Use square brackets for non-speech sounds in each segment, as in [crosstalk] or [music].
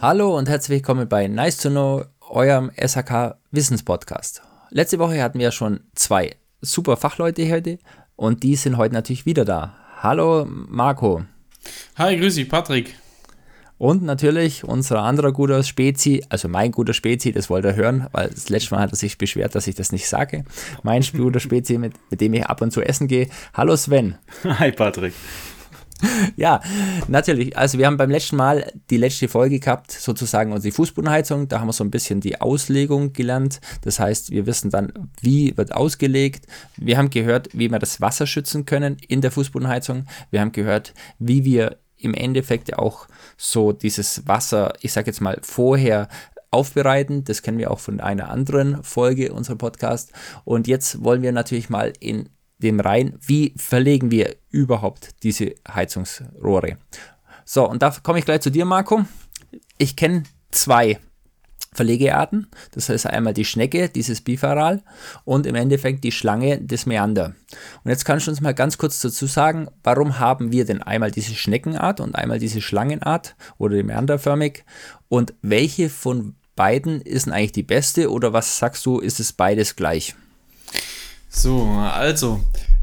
Hallo und herzlich willkommen bei Nice to Know, eurem SHK Wissenspodcast. Letzte Woche hatten wir schon zwei super Fachleute heute und die sind heute natürlich wieder da. Hallo Marco. Hi, grüß dich, Patrick. Und natürlich unser anderer guter Spezi, also mein guter Spezi, das wollte er hören, weil das letzte Mal hat er sich beschwert, dass ich das nicht sage. Mein [laughs] guter Spezi, mit, mit dem ich ab und zu essen gehe. Hallo Sven. Hi Patrick. [laughs] Ja, natürlich. Also wir haben beim letzten Mal die letzte Folge gehabt, sozusagen unsere Fußbodenheizung. Da haben wir so ein bisschen die Auslegung gelernt. Das heißt, wir wissen dann, wie wird ausgelegt. Wir haben gehört, wie wir das Wasser schützen können in der Fußbodenheizung. Wir haben gehört, wie wir im Endeffekt auch so dieses Wasser, ich sage jetzt mal, vorher aufbereiten. Das kennen wir auch von einer anderen Folge unserer Podcast. Und jetzt wollen wir natürlich mal in dem rein, wie verlegen wir überhaupt diese Heizungsrohre. So, und da komme ich gleich zu dir, Marco. Ich kenne zwei Verlegearten. Das heißt einmal die Schnecke, dieses Bifaral, und im Endeffekt die Schlange, das Meander. Und jetzt kannst du uns mal ganz kurz dazu sagen, warum haben wir denn einmal diese Schneckenart und einmal diese Schlangenart oder die Meanderförmig und welche von beiden ist eigentlich die beste oder was sagst du, ist es beides gleich? So, also,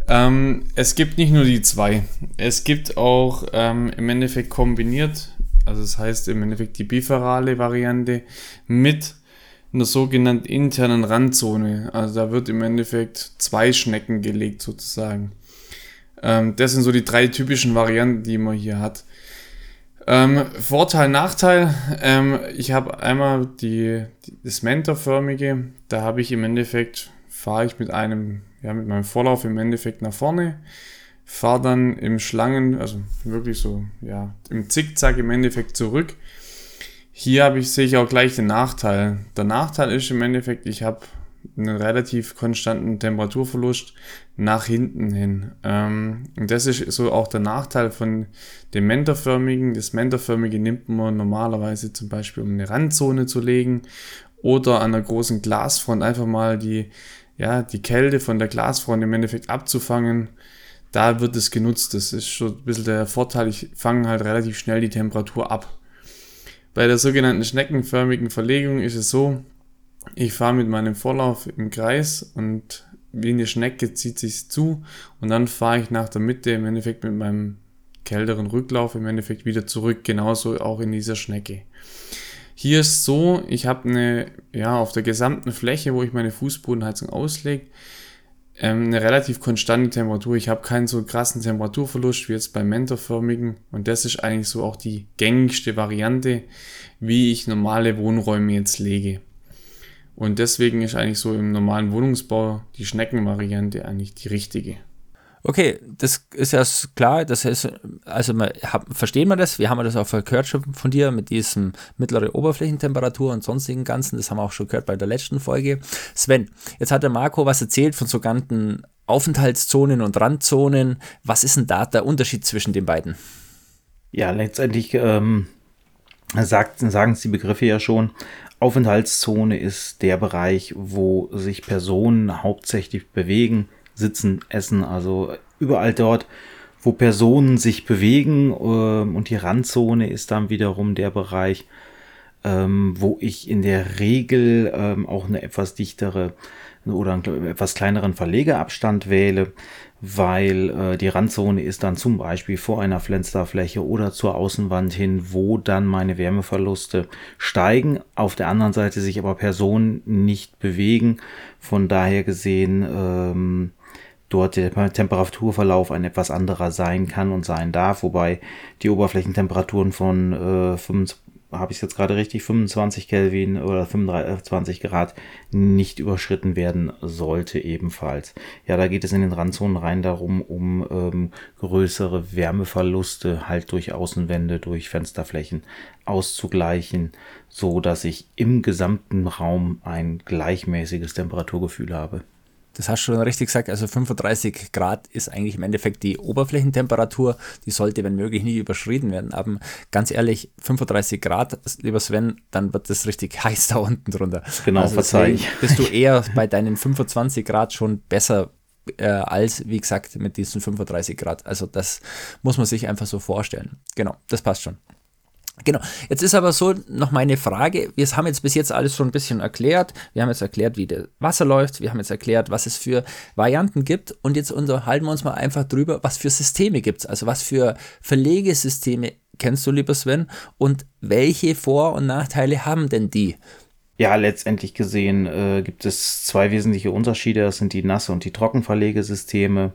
ähm, es gibt nicht nur die zwei. Es gibt auch ähm, im Endeffekt kombiniert, also das heißt im Endeffekt die biferale Variante mit einer sogenannten internen Randzone. Also da wird im Endeffekt zwei Schnecken gelegt sozusagen. Ähm, das sind so die drei typischen Varianten, die man hier hat. Ähm, Vorteil, Nachteil. Ähm, ich habe einmal die, die, das Mentorförmige. Da habe ich im Endeffekt fahre ich mit einem, ja, mit meinem Vorlauf im Endeffekt nach vorne, fahre dann im Schlangen, also wirklich so, ja, im Zickzack im Endeffekt zurück. Hier habe ich, sehe ich auch gleich den Nachteil. Der Nachteil ist im Endeffekt, ich habe einen relativ konstanten Temperaturverlust nach hinten hin. Ähm, und das ist so auch der Nachteil von dem mentorförmigen. Das mentorförmige nimmt man normalerweise zum Beispiel, um eine Randzone zu legen oder an einer großen Glasfront einfach mal die ja, die Kälte von der Glasfront im Endeffekt abzufangen, da wird es genutzt. Das ist schon ein bisschen der Vorteil. Ich fange halt relativ schnell die Temperatur ab. Bei der sogenannten schneckenförmigen Verlegung ist es so, ich fahre mit meinem Vorlauf im Kreis und wie eine Schnecke zieht sich zu und dann fahre ich nach der Mitte im Endeffekt mit meinem kälteren Rücklauf im Endeffekt wieder zurück, genauso auch in dieser Schnecke. Hier ist so, ich habe eine, ja, auf der gesamten Fläche, wo ich meine Fußbodenheizung auslege, ähm, eine relativ konstante Temperatur. Ich habe keinen so krassen Temperaturverlust wie jetzt beim mentorförmigen und das ist eigentlich so auch die gängigste Variante, wie ich normale Wohnräume jetzt lege. Und deswegen ist eigentlich so im normalen Wohnungsbau die Schneckenvariante eigentlich die richtige. Okay, das ist ja klar, das ist, also man, hab, verstehen wir das, wir haben das auch gehört schon von dir mit diesem mittlere Oberflächentemperatur und sonstigen Ganzen, das haben wir auch schon gehört bei der letzten Folge. Sven, jetzt hat der Marco was erzählt von sogenannten Aufenthaltszonen und Randzonen. Was ist denn da der Unterschied zwischen den beiden? Ja, letztendlich ähm, sagt, sagen es die Begriffe ja schon. Aufenthaltszone ist der Bereich, wo sich Personen hauptsächlich bewegen, sitzen, essen, also überall dort, wo Personen sich bewegen äh, und die Randzone ist dann wiederum der Bereich, ähm, wo ich in der Regel ähm, auch eine etwas dichtere oder einen etwas kleineren Verlegeabstand wähle, weil äh, die Randzone ist dann zum Beispiel vor einer Fensterfläche oder zur Außenwand hin, wo dann meine Wärmeverluste steigen. Auf der anderen Seite sich aber Personen nicht bewegen. Von daher gesehen ähm, dort der Temperaturverlauf ein etwas anderer sein kann und sein darf, wobei die Oberflächentemperaturen von äh, 25, habe ich jetzt gerade richtig, 25 Kelvin oder 25 Grad nicht überschritten werden sollte ebenfalls. Ja, da geht es in den Randzonen rein darum, um ähm, größere Wärmeverluste halt durch Außenwände, durch Fensterflächen auszugleichen, so dass ich im gesamten Raum ein gleichmäßiges Temperaturgefühl habe. Das hast du schon richtig gesagt. Also 35 Grad ist eigentlich im Endeffekt die Oberflächentemperatur. Die sollte, wenn möglich, nie überschritten werden. Aber ganz ehrlich, 35 Grad, lieber Sven, dann wird das richtig [laughs] heiß da unten drunter. Genau, also verzeih. Bist du [laughs] eher bei deinen 25 Grad schon besser äh, als, wie gesagt, mit diesen 35 Grad. Also das muss man sich einfach so vorstellen. Genau, das passt schon. Genau. Jetzt ist aber so noch meine Frage. Wir haben jetzt bis jetzt alles schon ein bisschen erklärt. Wir haben jetzt erklärt, wie das Wasser läuft. Wir haben jetzt erklärt, was es für Varianten gibt. Und jetzt unterhalten wir uns mal einfach drüber, was für Systeme gibt es. Also was für Verlegesysteme kennst du, lieber Sven? Und welche Vor- und Nachteile haben denn die? Ja, letztendlich gesehen äh, gibt es zwei wesentliche Unterschiede. Das sind die Nasse- und die Trockenverlegesysteme,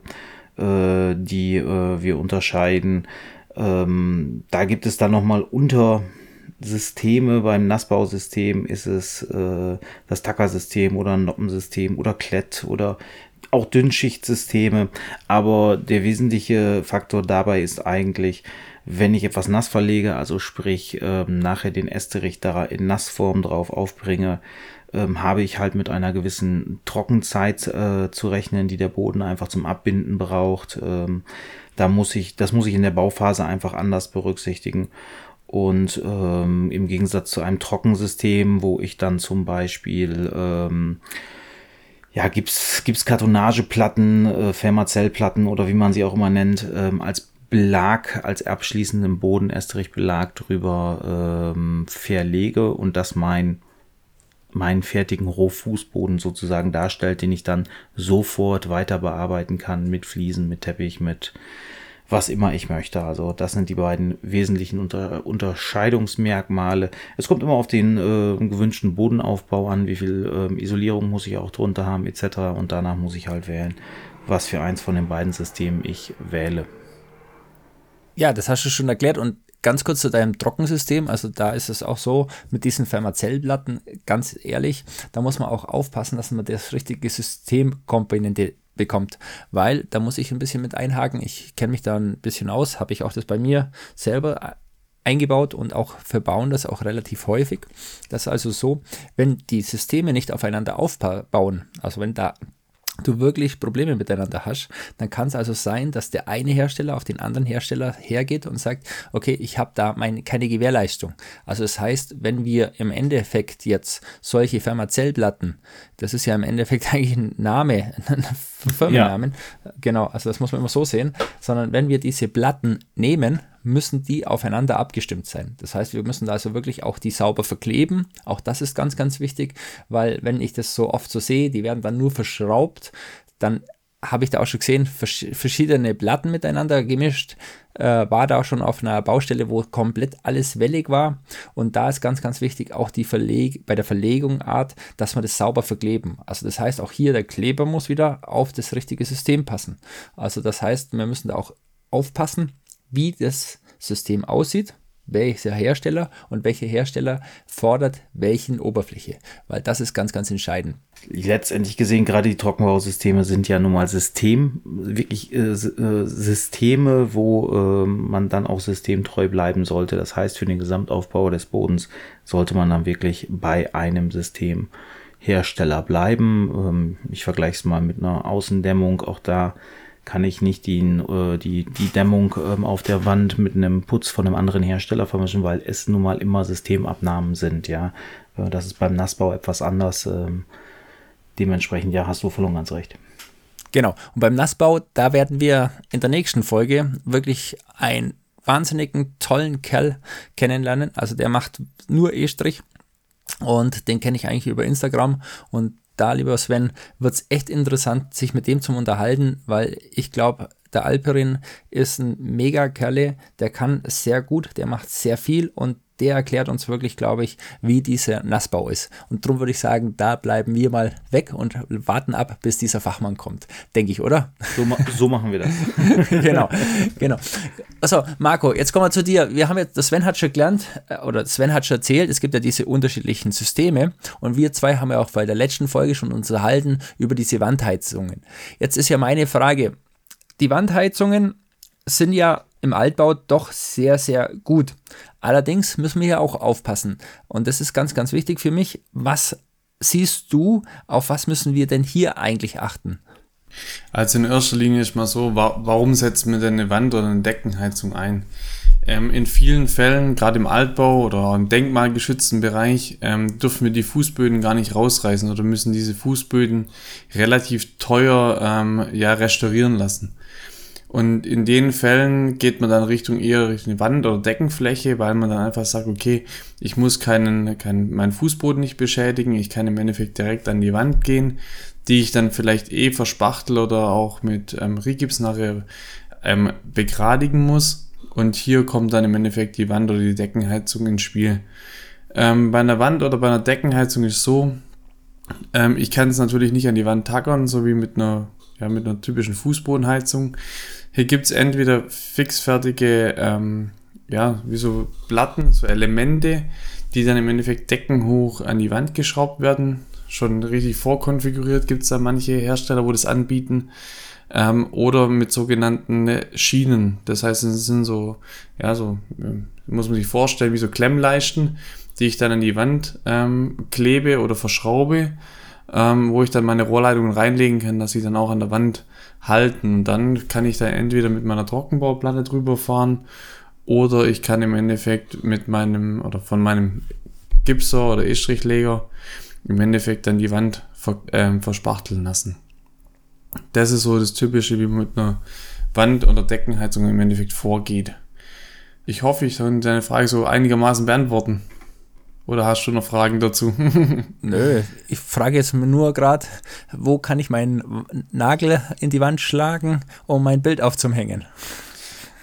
äh, die äh, wir unterscheiden. Ähm, da gibt es dann nochmal Untersysteme. Beim Nassbausystem ist es äh, das Tacker-System oder ein Noppensystem oder Klett oder auch Dünnschichtsysteme. Aber der wesentliche Faktor dabei ist eigentlich, wenn ich etwas nass verlege, also sprich ähm, nachher den Esterich da in Nassform drauf aufbringe, ähm, habe ich halt mit einer gewissen Trockenzeit äh, zu rechnen, die der Boden einfach zum Abbinden braucht. Ähm, da muss ich, das muss ich in der Bauphase einfach anders berücksichtigen. Und ähm, im Gegensatz zu einem Trockensystem, wo ich dann zum Beispiel ähm, ja, gibt's, gibt's Kartonageplatten, äh, Fermazellplatten oder wie man sie auch immer nennt, ähm, als Belag, als abschließenden Boden Estrichbelag drüber ähm, verlege und das mein meinen fertigen Rohfußboden sozusagen darstellt, den ich dann sofort weiter bearbeiten kann mit Fliesen, mit Teppich, mit was immer ich möchte. Also das sind die beiden wesentlichen Unter Unterscheidungsmerkmale. Es kommt immer auf den äh, gewünschten Bodenaufbau an, wie viel äh, Isolierung muss ich auch drunter haben etc. Und danach muss ich halt wählen, was für eins von den beiden Systemen ich wähle. Ja, das hast du schon erklärt und ganz kurz zu deinem Trockensystem. Also da ist es auch so mit diesen Fermazellplatten, ganz ehrlich, da muss man auch aufpassen, dass man das richtige Systemkomponente bekommt, weil da muss ich ein bisschen mit einhaken. Ich kenne mich da ein bisschen aus, habe ich auch das bei mir selber eingebaut und auch verbauen das auch relativ häufig. Das ist also so, wenn die Systeme nicht aufeinander aufbauen, also wenn da du wirklich Probleme miteinander hast, dann kann es also sein, dass der eine Hersteller auf den anderen Hersteller hergeht und sagt, okay, ich habe da meine, keine Gewährleistung. Also das heißt, wenn wir im Endeffekt jetzt solche Fermazellplatten, das ist ja im Endeffekt [laughs] eigentlich ein Name, ein Firmennamen, ja. genau, also das muss man immer so sehen, sondern wenn wir diese Platten nehmen, müssen die aufeinander abgestimmt sein. Das heißt, wir müssen also wirklich auch die sauber verkleben. Auch das ist ganz, ganz wichtig, weil wenn ich das so oft so sehe, die werden dann nur verschraubt, dann habe ich da auch schon gesehen, verschiedene Platten miteinander gemischt. Äh, war da auch schon auf einer Baustelle, wo komplett alles wellig war. Und da ist ganz, ganz wichtig auch die Verleg bei der Verlegungsart, dass wir das sauber verkleben. Also das heißt, auch hier der Kleber muss wieder auf das richtige System passen. Also das heißt, wir müssen da auch aufpassen, wie das System aussieht, welcher Hersteller und welcher Hersteller fordert welchen Oberfläche, weil das ist ganz, ganz entscheidend. Letztendlich gesehen, gerade die Trockenbausysteme sind ja nun mal System, wirklich äh, äh, Systeme, wo äh, man dann auch systemtreu bleiben sollte. Das heißt, für den Gesamtaufbau des Bodens sollte man dann wirklich bei einem Systemhersteller bleiben. Ähm, ich vergleiche es mal mit einer Außendämmung. Auch da kann ich nicht die, äh, die, die Dämmung ähm, auf der Wand mit einem Putz von einem anderen Hersteller vermischen, weil es nun mal immer Systemabnahmen sind, ja. Äh, das ist beim Nassbau etwas anders. Ähm, dementsprechend, ja, hast du voll und ganz recht. Genau. Und beim Nassbau, da werden wir in der nächsten Folge wirklich einen wahnsinnigen, tollen Kerl kennenlernen. Also der macht nur E-Strich. Und den kenne ich eigentlich über Instagram und da, lieber Sven, wird es echt interessant, sich mit dem zu unterhalten, weil ich glaube, der Alperin ist ein mega Kerle, der kann sehr gut, der macht sehr viel und der erklärt uns wirklich, glaube ich, wie dieser Nassbau ist. Und darum würde ich sagen, da bleiben wir mal weg und warten ab, bis dieser Fachmann kommt. Denke ich, oder? So, so machen wir das. [laughs] genau, genau. Also, Marco, jetzt kommen wir zu dir. Wir haben jetzt, Sven hat schon gelernt, äh, oder Sven hat schon erzählt, es gibt ja diese unterschiedlichen Systeme. Und wir zwei haben ja auch bei der letzten Folge schon unterhalten über diese Wandheizungen. Jetzt ist ja meine Frage, die Wandheizungen sind ja im Altbau doch sehr, sehr gut. Allerdings müssen wir ja auch aufpassen. Und das ist ganz, ganz wichtig für mich. Was siehst du, auf was müssen wir denn hier eigentlich achten? Also in erster Linie ist mal so, warum setzt man denn eine Wand- oder eine Deckenheizung ein? Ähm, in vielen Fällen, gerade im Altbau oder im denkmalgeschützten Bereich, ähm, dürfen wir die Fußböden gar nicht rausreißen oder müssen diese Fußböden relativ teuer ähm, ja, restaurieren lassen. Und in den Fällen geht man dann Richtung eher Richtung Wand oder Deckenfläche, weil man dann einfach sagt, okay, ich muss keinen, keinen, meinen Fußboden nicht beschädigen, ich kann im Endeffekt direkt an die Wand gehen, die ich dann vielleicht eh verspachtel oder auch mit ähm, Rigips nachher ähm, begradigen muss. Und hier kommt dann im Endeffekt die Wand oder die Deckenheizung ins Spiel. Ähm, bei einer Wand oder bei einer Deckenheizung ist so, ähm, ich kann es natürlich nicht an die Wand tackern, so wie mit einer, ja, mit einer typischen Fußbodenheizung. Hier gibt es entweder fixfertige, ähm, ja, wie so Platten, so Elemente, die dann im Endeffekt deckenhoch an die Wand geschraubt werden. Schon richtig vorkonfiguriert gibt es da manche Hersteller, wo das anbieten. Ähm, oder mit sogenannten Schienen. Das heißt, es sind so, ja, so, ähm, muss man sich vorstellen, wie so Klemmleisten, die ich dann an die Wand ähm, klebe oder verschraube, ähm, wo ich dann meine Rohrleitungen reinlegen kann, dass sie dann auch an der Wand halten. Und dann kann ich da entweder mit meiner Trockenbauplatte drüber fahren oder ich kann im Endeffekt mit meinem oder von meinem Gipser oder E-Strichleger im Endeffekt dann die Wand ver, äh, verspachteln lassen. Das ist so das Typische, wie man mit einer Wand- oder Deckenheizung im Endeffekt vorgeht. Ich hoffe, ich kann deine Frage so einigermaßen beantworten. Oder hast du noch Fragen dazu? [laughs] Nö, ich frage jetzt nur gerade, wo kann ich meinen Nagel in die Wand schlagen, um mein Bild aufzuhängen?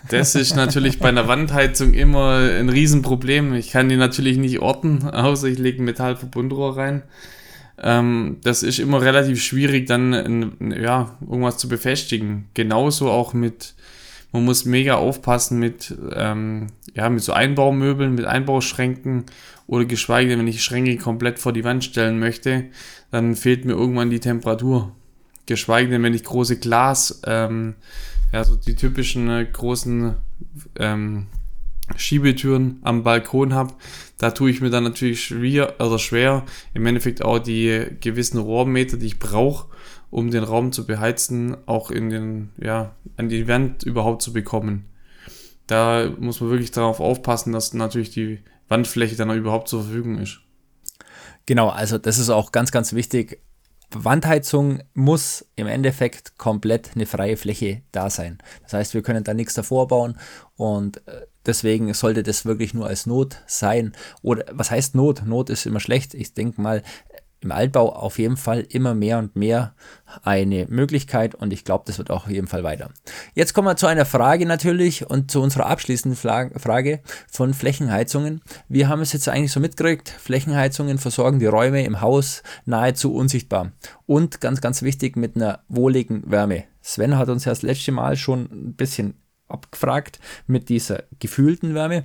Das ist natürlich bei einer Wandheizung immer ein Riesenproblem. Ich kann die natürlich nicht orten, außer ich lege ein Metallverbundrohr rein. Ähm, das ist immer relativ schwierig, dann ja, irgendwas zu befestigen. Genauso auch mit, man muss mega aufpassen mit, ähm, ja, mit so Einbaumöbeln, mit Einbauschränken oder geschweige denn, wenn ich Schränke komplett vor die Wand stellen möchte, dann fehlt mir irgendwann die Temperatur. Geschweige denn, wenn ich große Glas, ähm, ja, so die typischen äh, großen ähm, Schiebetüren am Balkon habe, da tue ich mir dann natürlich schwer, also schwer, im Endeffekt auch die gewissen Rohrmeter, die ich brauche, um den Raum zu beheizen, auch in den, ja, an die Wand überhaupt zu bekommen. Da muss man wirklich darauf aufpassen, dass natürlich die Wandfläche dann auch überhaupt zur Verfügung ist. Genau, also das ist auch ganz, ganz wichtig. Wandheizung muss im Endeffekt komplett eine freie Fläche da sein. Das heißt, wir können da nichts davor bauen und äh, deswegen sollte das wirklich nur als Not sein. Oder was heißt Not? Not ist immer schlecht. Ich denke mal, im Altbau auf jeden Fall immer mehr und mehr eine Möglichkeit und ich glaube, das wird auch auf jeden Fall weiter. Jetzt kommen wir zu einer Frage natürlich und zu unserer abschließenden Frage von Flächenheizungen. Wir haben es jetzt eigentlich so mitgekriegt, Flächenheizungen versorgen die Räume im Haus nahezu unsichtbar und ganz, ganz wichtig mit einer wohligen Wärme. Sven hat uns ja das letzte Mal schon ein bisschen abgefragt mit dieser gefühlten Wärme.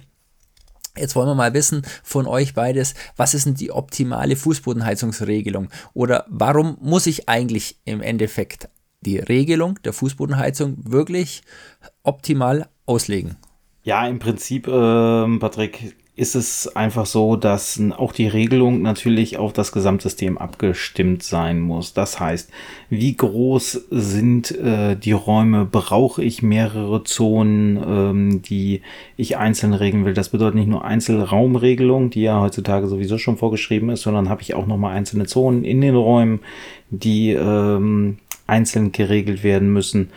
Jetzt wollen wir mal wissen von euch beides, was ist denn die optimale Fußbodenheizungsregelung? Oder warum muss ich eigentlich im Endeffekt die Regelung der Fußbodenheizung wirklich optimal auslegen? Ja, im Prinzip, äh, Patrick, ist es einfach so, dass auch die Regelung natürlich auf das Gesamtsystem abgestimmt sein muss. Das heißt, wie groß sind äh, die Räume? Brauche ich mehrere Zonen, ähm, die ich einzeln regeln will? Das bedeutet nicht nur Einzelraumregelung, die ja heutzutage sowieso schon vorgeschrieben ist, sondern habe ich auch nochmal einzelne Zonen in den Räumen, die ähm, einzeln geregelt werden müssen.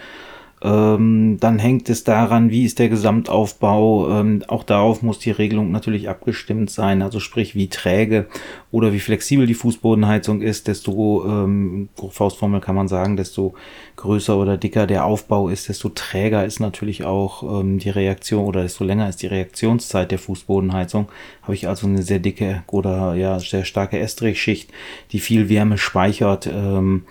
Ähm, dann hängt es daran, wie ist der Gesamtaufbau. Ähm, auch darauf muss die Regelung natürlich abgestimmt sein. Also sprich, wie träge oder wie flexibel die Fußbodenheizung ist, desto ähm, Faustformel kann man sagen, desto größer oder dicker der Aufbau ist, desto träger ist natürlich auch ähm, die Reaktion oder desto länger ist die Reaktionszeit der Fußbodenheizung. Habe ich also eine sehr dicke oder ja sehr starke Estrichschicht, die viel Wärme speichert. Ähm,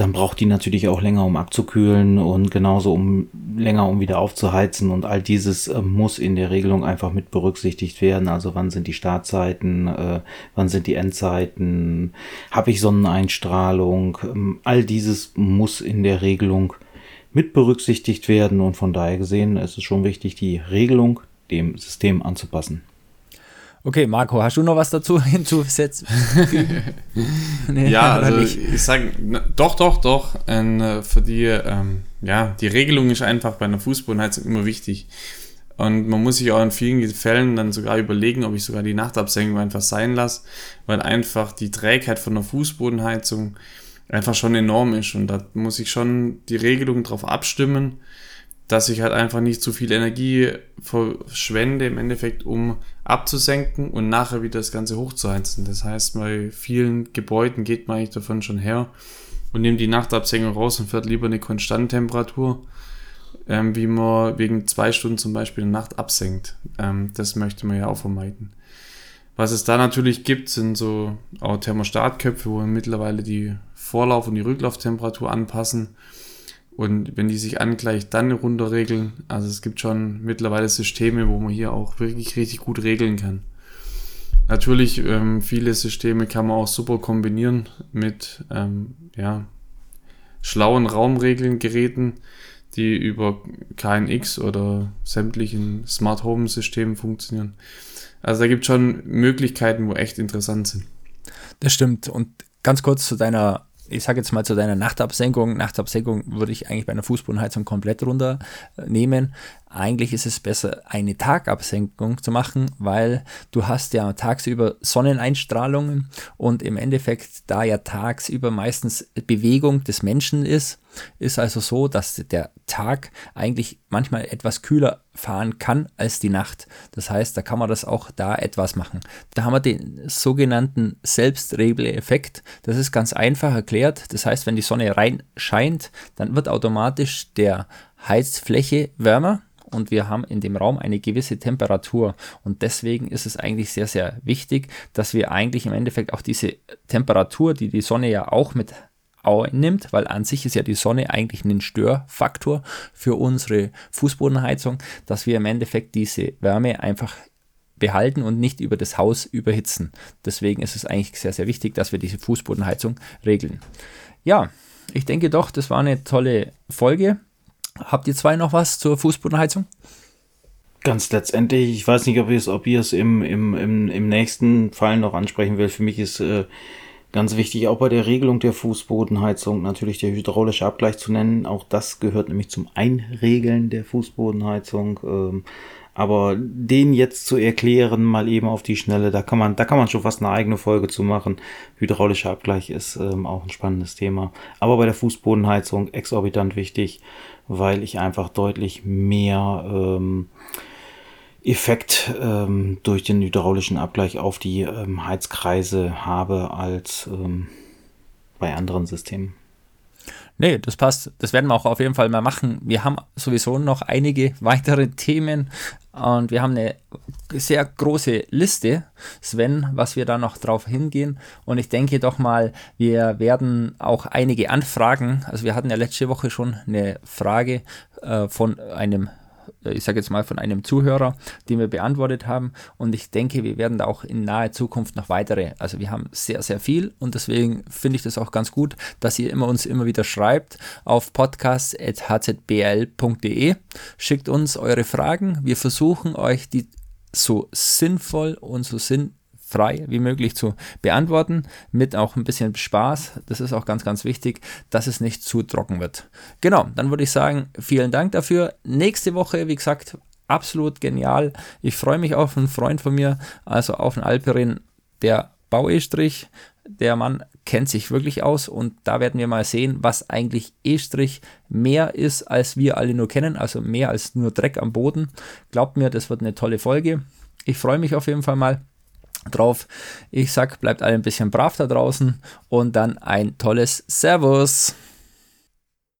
dann braucht die natürlich auch länger, um abzukühlen und genauso um länger, um wieder aufzuheizen. Und all dieses äh, muss in der Regelung einfach mit berücksichtigt werden. Also wann sind die Startzeiten, äh, wann sind die Endzeiten, habe ich Sonneneinstrahlung. Ähm, all dieses muss in der Regelung mit berücksichtigt werden. Und von daher gesehen ist es schon wichtig, die Regelung dem System anzupassen. Okay, Marco, hast du noch was dazu [laughs] hinzusetzen? [laughs] nee, ja, also ich sage, doch, doch, doch. Und, äh, für die, ähm, ja, die Regelung ist einfach bei einer Fußbodenheizung immer wichtig. Und man muss sich auch in vielen Fällen dann sogar überlegen, ob ich sogar die Nachtabsenkung einfach sein lasse, weil einfach die Trägheit von der Fußbodenheizung einfach schon enorm ist. Und da muss ich schon die Regelung drauf abstimmen, dass ich halt einfach nicht zu viel Energie verschwende im Endeffekt, um abzusenken und nachher wieder das Ganze hochzuheizen. Das heißt, bei vielen Gebäuden geht man eigentlich davon schon her und nimmt die Nachtabsenkung raus und fährt lieber eine konstante Temperatur, ähm, wie man wegen zwei Stunden zum Beispiel in der Nacht absenkt. Ähm, das möchte man ja auch vermeiden. Was es da natürlich gibt, sind so auch Thermostatköpfe, wo mittlerweile die Vorlauf- und die Rücklauftemperatur anpassen und wenn die sich angleicht, dann runterregeln. Also es gibt schon mittlerweile Systeme, wo man hier auch wirklich richtig gut regeln kann. Natürlich, ähm, viele Systeme kann man auch super kombinieren mit ähm, ja, schlauen Raumregeln, Geräten, die über KNX oder sämtlichen Smart Home Systemen funktionieren. Also da gibt es schon Möglichkeiten, wo echt interessant sind. Das stimmt. Und ganz kurz zu deiner ich sage jetzt mal zu deiner Nachtabsenkung. Nachtabsenkung würde ich eigentlich bei einer Fußbodenheizung komplett runternehmen. Eigentlich ist es besser, eine Tagabsenkung zu machen, weil du hast ja tagsüber Sonneneinstrahlungen und im Endeffekt, da ja tagsüber meistens Bewegung des Menschen ist, ist also so, dass der Tag eigentlich manchmal etwas kühler fahren kann als die Nacht. Das heißt, da kann man das auch da etwas machen. Da haben wir den sogenannten Selbstregel-Effekt. Das ist ganz einfach erklärt. Das heißt, wenn die Sonne rein scheint, dann wird automatisch der Heizfläche wärmer und wir haben in dem Raum eine gewisse Temperatur. Und deswegen ist es eigentlich sehr, sehr wichtig, dass wir eigentlich im Endeffekt auch diese Temperatur, die die Sonne ja auch mit einnimmt, weil an sich ist ja die Sonne eigentlich ein Störfaktor für unsere Fußbodenheizung, dass wir im Endeffekt diese Wärme einfach behalten und nicht über das Haus überhitzen. Deswegen ist es eigentlich sehr, sehr wichtig, dass wir diese Fußbodenheizung regeln. Ja, ich denke doch, das war eine tolle Folge. Habt ihr zwei noch was zur Fußbodenheizung? Ganz letztendlich, ich weiß nicht, ob ihr es, ob ihr es im, im, im, im nächsten Fall noch ansprechen will. Für mich ist äh, ganz wichtig, auch bei der Regelung der Fußbodenheizung natürlich der hydraulische Abgleich zu nennen. Auch das gehört nämlich zum Einregeln der Fußbodenheizung. Ähm, aber den jetzt zu erklären, mal eben auf die Schnelle, da kann man, da kann man schon fast eine eigene Folge zu machen. Hydraulischer Abgleich ist ähm, auch ein spannendes Thema. Aber bei der Fußbodenheizung exorbitant wichtig weil ich einfach deutlich mehr ähm, Effekt ähm, durch den hydraulischen Abgleich auf die ähm, Heizkreise habe als ähm, bei anderen Systemen. Nee, das passt. Das werden wir auch auf jeden Fall mal machen. Wir haben sowieso noch einige [laughs] weitere Themen und wir haben eine sehr große Liste, Sven, was wir da noch drauf hingehen. Und ich denke doch mal, wir werden auch einige Anfragen, also wir hatten ja letzte Woche schon eine Frage äh, von einem ich sage jetzt mal von einem Zuhörer, den wir beantwortet haben. Und ich denke, wir werden da auch in naher Zukunft noch weitere. Also wir haben sehr, sehr viel und deswegen finde ich das auch ganz gut, dass ihr immer uns immer wieder schreibt auf podcast.hzbl.de. Schickt uns eure Fragen. Wir versuchen euch die so sinnvoll und so sinnvoll frei wie möglich zu beantworten, mit auch ein bisschen Spaß. Das ist auch ganz, ganz wichtig, dass es nicht zu trocken wird. Genau, dann würde ich sagen, vielen Dank dafür. Nächste Woche, wie gesagt, absolut genial. Ich freue mich auf einen Freund von mir, also auf einen Alperin, der Bau-E-Strich. Der Mann kennt sich wirklich aus und da werden wir mal sehen, was eigentlich E-Strich mehr ist, als wir alle nur kennen, also mehr als nur Dreck am Boden. Glaubt mir, das wird eine tolle Folge. Ich freue mich auf jeden Fall mal drauf. Ich sag, bleibt alle ein bisschen brav da draußen und dann ein tolles Servus.